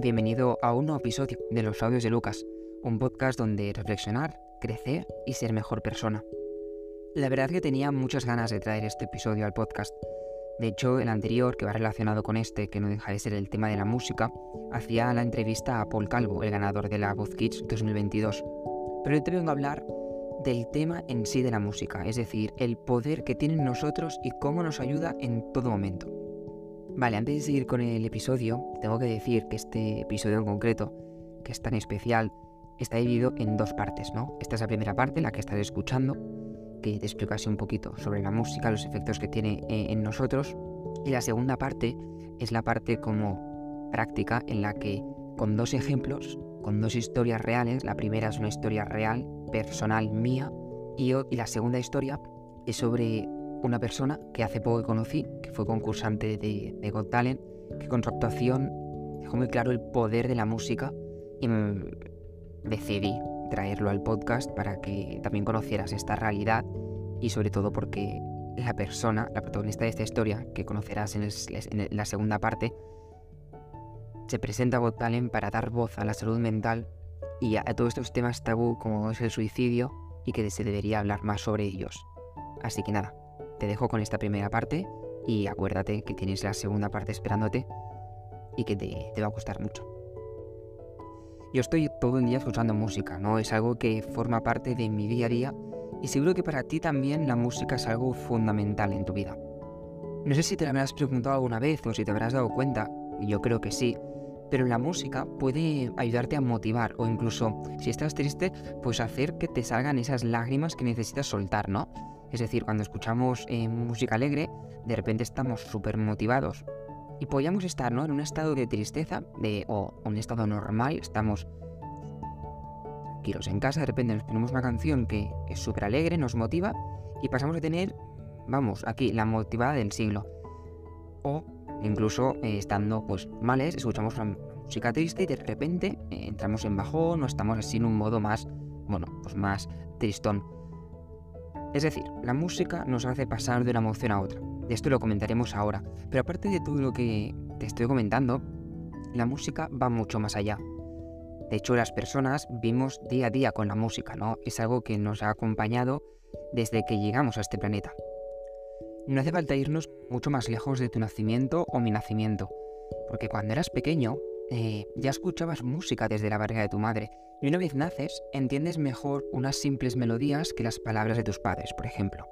Bienvenido a un nuevo episodio de Los Audios de Lucas, un podcast donde reflexionar, crecer y ser mejor persona. La verdad que tenía muchas ganas de traer este episodio al podcast. De hecho, el anterior, que va relacionado con este, que no deja de ser el tema de la música, hacía la entrevista a Paul Calvo, el ganador de la Voz Kids 2022. Pero hoy te vengo a hablar del tema en sí de la música, es decir, el poder que tiene en nosotros y cómo nos ayuda en todo momento. Vale, antes de seguir con el episodio, tengo que decir que este episodio en concreto, que es tan especial, está dividido en dos partes, ¿no? Esta es la primera parte, la que estás escuchando, que te explica así un poquito sobre la música, los efectos que tiene eh, en nosotros. Y la segunda parte es la parte como práctica en la que con dos ejemplos, con dos historias reales, la primera es una historia real, personal mía, y, y la segunda historia es sobre una persona que hace poco conocí, que fue concursante de, de Got Talent, que con su actuación dejó muy claro el poder de la música y decidí traerlo al podcast para que también conocieras esta realidad y sobre todo porque la persona, la protagonista de esta historia, que conocerás en, la segunda parte, se presenta a Got Talent para dar voz a la salud mental y a todos estos temas tabú como es el suicidio y que se debería hablar más sobre ellos. Así que nada, te dejo con esta primera parte y acuérdate que tienes la segunda parte esperándote y que te, va a gustar mucho. Yo estoy todo el día escuchando música, ¿no? Es algo que forma parte de mi día a día y seguro que para ti también la música es algo fundamental en tu vida. No sé si te lo habrás preguntado alguna vez o si te habrás dado cuenta, yo creo que sí, pero la música puede ayudarte a motivar o incluso si estás triste, pues hacer que te salgan esas lágrimas que necesitas soltar, ¿no? Es decir, cuando escuchamos eh, música alegre, de repente estamos súper motivados. Y podríamos estar ¿no? en un estado de tristeza de, o un estado normal, estamos tranquilos en casa, de repente nos ponemos una canción que es súper alegre, nos motiva y pasamos a tener, vamos, aquí, la motivada del siglo. O incluso eh, estando pues males, escuchamos una música triste y de repente eh, entramos en bajón o estamos así en un modo más, bueno, pues más tristón. Es decir, la música nos hace pasar de una emoción a otra. De esto lo comentaremos ahora. Pero aparte de todo lo que te estoy comentando, la música va mucho más allá. De hecho, las personas vivimos día a día con la música, ¿no? Es algo que nos ha acompañado desde que llegamos a este planeta. No hace falta irnos mucho más lejos de tu nacimiento o mi nacimiento, porque cuando eras pequeño eh, ya escuchabas música desde la barriga de tu madre y una vez naces, entiendes mejor unas simples melodías que las palabras de tus padres, por ejemplo.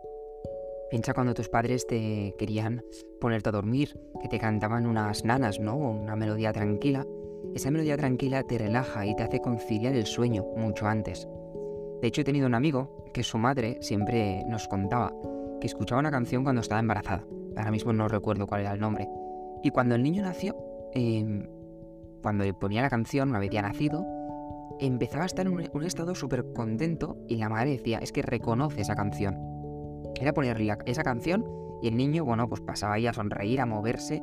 Piensa cuando tus padres te querían ponerte a dormir, que te cantaban unas nanas, ¿no? Una melodía tranquila. Esa melodía tranquila te relaja y te hace conciliar el sueño mucho antes. De hecho, he tenido un amigo que su madre siempre nos contaba que escuchaba una canción cuando estaba embarazada. Ahora mismo no recuerdo cuál era el nombre. Y cuando el niño nació, em, cuando le ponía la canción, una vez ya nacido, empezaba a estar en un, estado súper contento y la madre decía, es que reconoce esa canción. Era ponerle esa canción y el niño, bueno, pues pasaba ahí a sonreír, a moverse.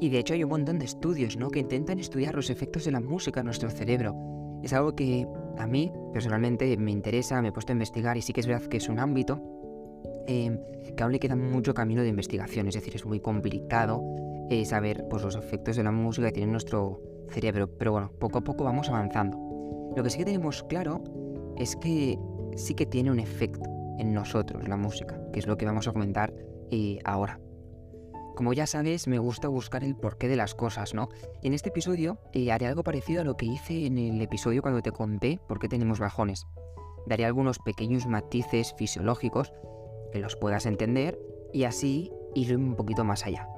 Y de hecho hay un montón de estudios, ¿no? Que intentan estudiar los efectos de la música en nuestro cerebro. Es algo que a mí personalmente me interesa, me he puesto a investigar y sí que es verdad que es un ámbito em, que aún le queda mucho camino de investigación. Es decir, es muy complicado eh, saber pues, los efectos de la música que tiene nuestro cerebro. Pero bueno, poco a poco vamos avanzando. Lo que sí que tenemos claro es que sí que tiene un efecto en nosotros la música, que es lo que vamos a comentar eh, ahora. Como ya sabes, me gusta buscar el porqué de las cosas, ¿no? Y en este episodio eh, haré algo parecido a lo que hice en el episodio cuando te conté por qué tenemos bajones. Daré algunos pequeños matices fisiológicos que los puedas entender y así ir un poquito más allá.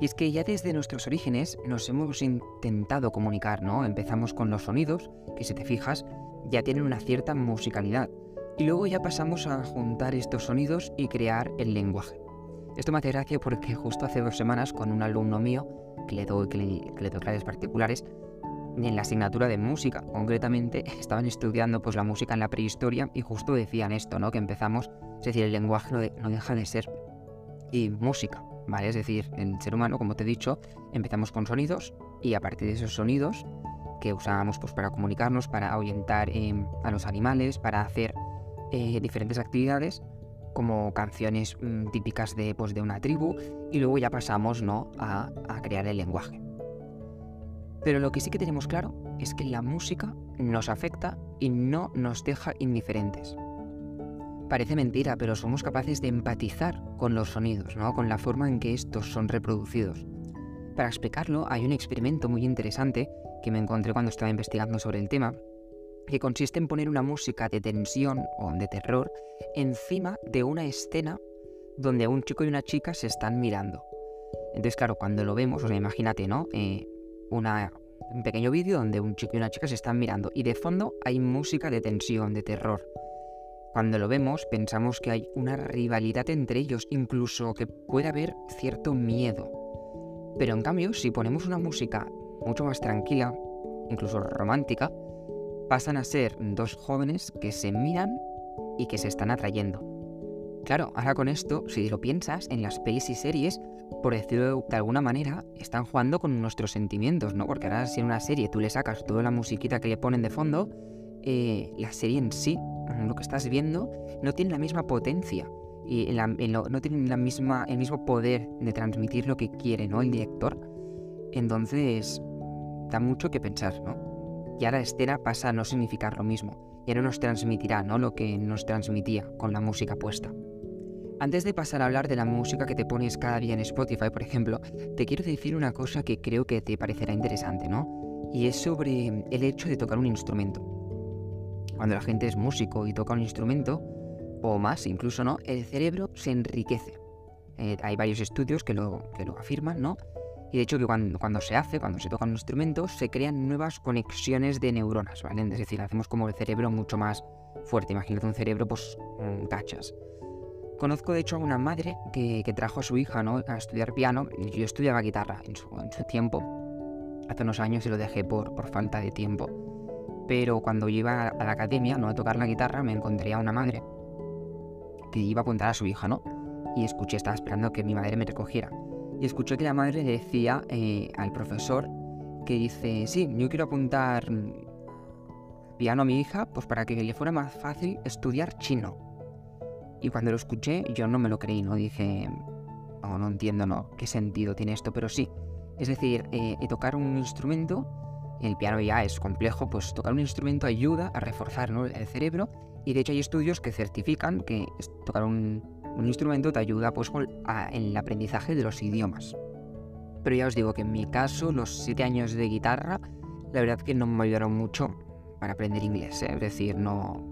Y es que ya desde nuestros orígenes nos hemos intentado comunicar, ¿no? Empezamos con los sonidos, que si te fijas, ya tienen una cierta musicalidad. Y luego ya pasamos a juntar estos sonidos y crear el lenguaje. Esto me hace gracia porque justo hace dos semanas con un alumno mío, que le doy, que le, doy clases particulares, en la asignatura de música, concretamente, estaban estudiando pues, la música en la prehistoria y justo decían esto, ¿no? Que empezamos, es decir, el lenguaje no, no deja de ser y música. ¿Vale? Es decir, en el ser humano, como te he dicho, empezamos con sonidos y a partir de esos sonidos que usábamos pues, para comunicarnos, para ahuyentar em, a los animales, para hacer eh, diferentes actividades, como canciones mm, típicas de, pues, de una tribu, y luego ya pasamos ¿no? a, crear el lenguaje. Pero lo que sí que tenemos claro es que la música nos afecta y no nos deja indiferentes. Parece mentira, pero somos capaces de empatizar con los sonidos, ¿no? con la forma en que estos son reproducidos. Para explicarlo, hay un experimento muy interesante que me encontré cuando estaba investigando sobre el tema, que consiste en poner una música de tensión o de terror encima de una escena donde un chico y una chica se están mirando. Entonces, claro, cuando lo vemos, o sea, imagínate, ¿no? Eh, un pequeño vídeo donde un chico y una chica se están mirando y de fondo hay música de tensión, de terror. Cuando lo vemos, pensamos que hay una rivalidad entre ellos, incluso que puede haber cierto miedo. Pero en cambio, si ponemos una música mucho más tranquila, incluso romántica, pasan a ser dos jóvenes que se miran y que se están atrayendo. Claro, ahora con esto, si lo piensas, en las pelis y series, por decirlo de alguna manera, están jugando con nuestros sentimientos, ¿no? Porque ahora si en una serie tú le sacas toda la musiquita que le ponen de fondo, eh, la serie en sí, lo que estás viendo, no tiene la misma potencia y no tiene la misma, el mismo poder de transmitir lo que quiere, ¿no? El director. Entonces, da mucho que pensar, ¿no? Y ahora escena pasa a no significar lo mismo. Ya no nos transmitirá, ¿no? Lo que nos transmitía con la música puesta. Antes de pasar a hablar de la música que te pones cada día en Spotify, por ejemplo, te quiero decir una cosa que creo que te parecerá interesante, ¿no? Y es sobre el hecho de tocar un instrumento. Cuando la gente es músico y toca un instrumento, o más incluso, ¿no? El cerebro se enriquece. Eh, hay varios estudios que lo, que lo afirman, ¿no? Y de hecho que cuando, cuando, se hace, cuando se toca un instrumento, se crean nuevas conexiones de neuronas, ¿vale? Es decir, hacemos como el cerebro mucho más fuerte. Imagínate un cerebro, pues, cachas. Conozco de hecho a una madre que, que, trajo a su hija ¿no? a estudiar piano. Yo estudiaba guitarra en su, en su, tiempo, hace unos años y lo dejé por, por falta de tiempo. Pero cuando iba a la academia ¿no? a tocar la guitarra, me encontré a una madre que iba a apuntar a su hija, ¿no? Y escuché, estaba esperando que mi madre me recogiera y escuché que la madre decía eh, al profesor que dice, sí, yo quiero apuntar piano a mi hija, pues para que le fuera más fácil estudiar chino. Y cuando lo escuché, yo no me lo creí, ¿no? Dije, no, no entiendo, no, qué sentido tiene esto, pero sí. Es decir, eh, tocar un instrumento, el piano ya es complejo, pues tocar un instrumento ayuda a reforzar el cerebro. Y de hecho hay estudios que certifican que tocar un, instrumento te ayuda pues, en el aprendizaje de los idiomas. Pero ya os digo que en mi caso, los siete años de guitarra, la verdad que no me ayudaron mucho para aprender inglés. ¿eh? Es decir, no,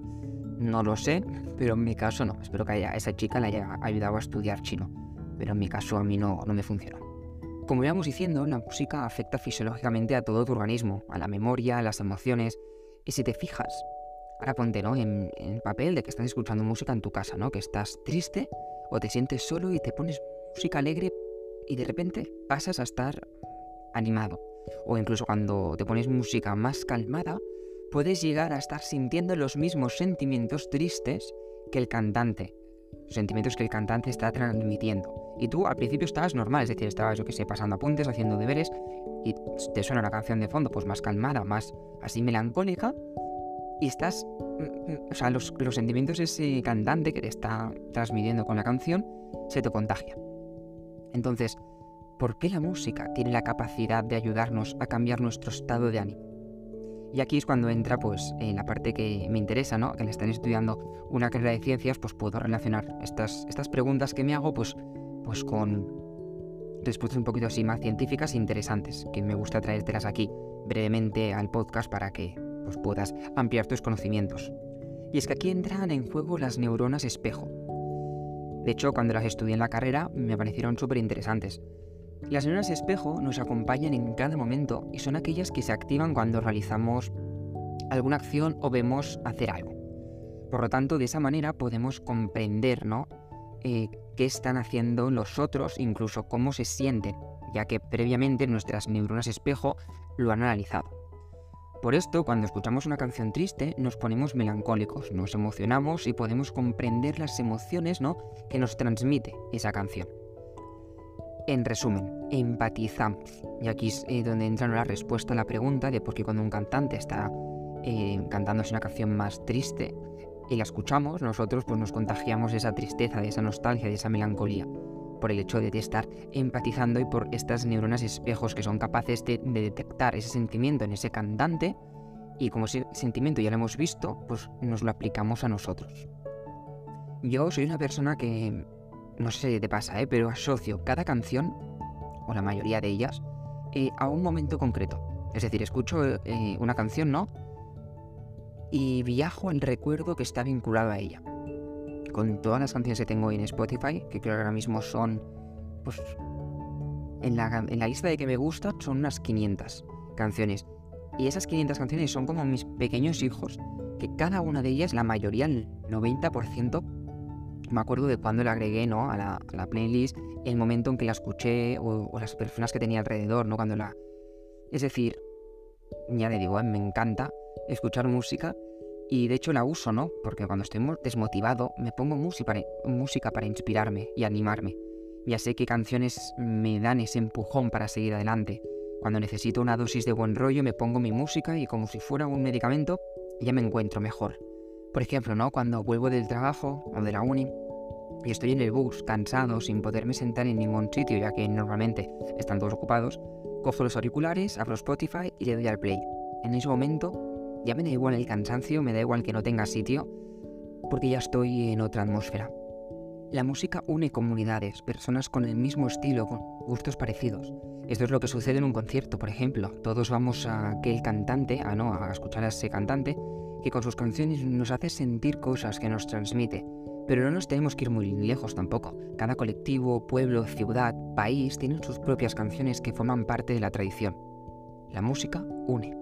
no lo sé, pero en mi caso no. Espero que a esa chica le haya ayudado a estudiar chino. Pero en mi caso a mí no, no me funcionó. Como íbamos diciendo, la música afecta fisiológicamente a todo tu organismo, a la memoria, a las emociones. Y si te fijas, Ahora ponte, ¿no? En, el papel de que estás escuchando música en tu casa, ¿no? Que estás triste o te sientes solo y te pones música alegre y de repente pasas a estar animado. O incluso cuando te pones música más calmada, puedes llegar a estar sintiendo los mismos sentimientos tristes que el cantante. Sentimientos que el cantante está transmitiendo. Y tú al principio estabas normal, es decir, estabas, yo que sé, pasando apuntes, haciendo deberes, y te suena la canción de fondo, pues más calmada, más así melancólica, y estás, mm, mm, o sea, los, sentimientos de ese cantante que te está transmitiendo con la canción se te contagia. Entonces, ¿por qué la música tiene la capacidad de ayudarnos a cambiar nuestro estado de ánimo? Y aquí es cuando entra pues en la parte que me interesa, ¿no? Que le están estudiando una carrera de ciencias, pues puedo relacionar estas, estas preguntas que me hago pues, pues con respuestas un poquito así más científicas e interesantes, que me gusta traértelas aquí brevemente al podcast para que pues puedas ampliar tus conocimientos. Y es que aquí entran en juego las neuronas espejo. De hecho, cuando las estudié en la carrera, me parecieron súper interesantes. Las neuronas espejo nos acompañan en cada momento y son aquellas que se activan cuando realizamos alguna acción o vemos hacer algo. Por lo tanto, de esa manera podemos comprender ¿no? Eh, qué están haciendo los otros, incluso cómo se sienten, ya que previamente nuestras neuronas espejo lo han analizado. Por esto, cuando escuchamos una canción triste, nos ponemos melancólicos, nos emocionamos y podemos comprender las emociones ¿no? que nos transmite esa canción. En resumen, empatizamos. Y aquí es eh, donde entra la respuesta a la pregunta de por qué cuando un cantante está eh, cantándose una canción más triste y la escuchamos, nosotros pues nos contagiamos de esa tristeza, de esa nostalgia, de esa melancolía. por el hecho de estar empatizando y por estas neuronas espejos que son capaces de, detectar ese sentimiento en ese cantante y como ese sentimiento ya lo hemos visto, pues nos lo aplicamos a nosotros. Yo soy una persona que, no sé si te pasa, ¿eh? pero asocio cada canción, o la mayoría de ellas, eh, a un momento concreto. Es decir, escucho eh, una canción, ¿no? Y viajo al recuerdo que está vinculado a ella con todas las canciones que tengo en Spotify, que creo que ahora mismo son, pues, en la, en la lista de que me gusta son unas 500 canciones. Y esas 500 canciones son como mis pequeños hijos, que cada una de ellas, la mayoría, el 90%, me acuerdo de cuando la agregué ¿no? a, la, a la playlist, el momento en que la escuché o, las personas que tenía alrededor, ¿no? Cuando la... Es decir, ya le digo, ¿eh? me encanta escuchar música y de hecho la uso, ¿no? Porque cuando estoy desmotivado me pongo música para, música para inspirarme y animarme. Ya sé qué canciones me dan ese empujón para seguir adelante. Cuando necesito una dosis de buen rollo me pongo mi música y como si fuera un medicamento ya me encuentro mejor. Por ejemplo, ¿no? Cuando vuelvo del trabajo o de la uni y estoy en el bus cansado sin poderme sentar en ningún sitio ya que normalmente están todos ocupados, cojo los auriculares, abro Spotify y le doy al play. En ese momento ya me da igual el cansancio, me da igual que no tenga sitio, porque ya estoy en otra atmósfera. La música une comunidades, personas con el mismo estilo, con gustos parecidos. Esto es lo que sucede en un concierto, por ejemplo. Todos vamos a aquel cantante, a no, a escuchar a ese cantante, que con sus canciones nos hace sentir cosas que nos transmite. Pero no nos tenemos que ir muy lejos tampoco. Cada colectivo, pueblo, ciudad, país tienen sus propias canciones que forman parte de la tradición. La música une.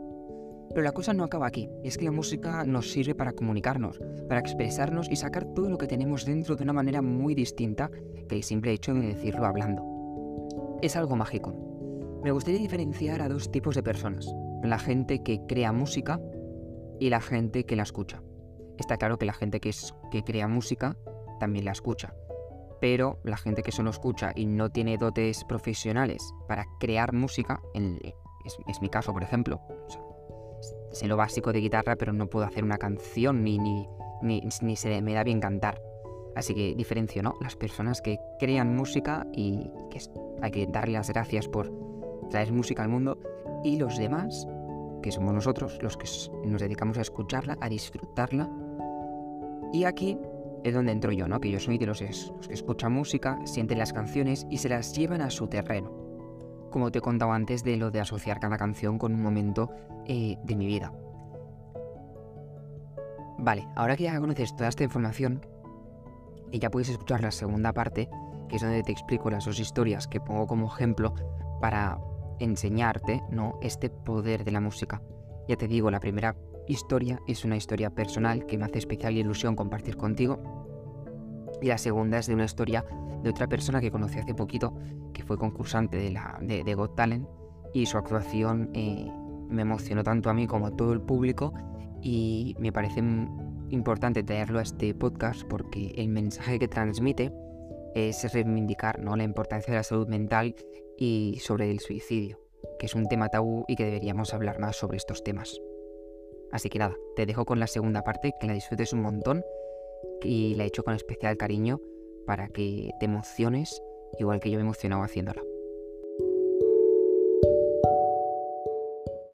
Pero la cosa no acaba aquí, es que la música nos sirve para comunicarnos, para expresarnos y sacar todo lo que tenemos dentro de una manera muy distinta que el simple hecho de decirlo hablando. Es algo mágico. Me gustaría diferenciar a dos tipos de personas, la gente que crea música y la gente que la escucha. Está claro que la gente que, es, que crea música también la escucha, pero la gente que solo escucha y no tiene dotes profesionales para crear música, es, mi caso por ejemplo, sé lo básico de guitarra, pero no puedo hacer una canción ni, ni, ni, se me da bien cantar. Así que diferencio, ¿no? Las personas que crean música y que hay que darle las gracias por traer música al mundo y los demás, que somos nosotros, los que nos dedicamos a escucharla, a disfrutarla. Y aquí es donde entro yo, ¿no? Que yo soy de los, que escuchan música, sienten las canciones y se las llevan a su terreno como te he contado antes de lo de asociar cada canción con un momento eh, de mi vida. Vale, ahora que ya conoces toda esta información, y ya puedes escuchar la segunda parte, que es donde te explico las dos historias que pongo como ejemplo para enseñarte ¿no? este poder de la música. Ya te digo, la primera historia es una historia personal que me hace especial ilusión compartir contigo. Y la segunda es de una historia de otra persona que conocí hace poquito, que fue concursante de, la, de, Got Talent, y su actuación eh, me emocionó tanto a mí como a todo el público, y me parece importante traerlo a este podcast porque el mensaje que transmite es reivindicar ¿no? la importancia de la salud mental y sobre el suicidio, que es un tema tabú y que deberíamos hablar más sobre estos temas. Así que nada, te dejo con la segunda parte, que la disfrutes un montón y la he hecho con especial cariño para que te emociones igual que yo me he emocionado haciéndola.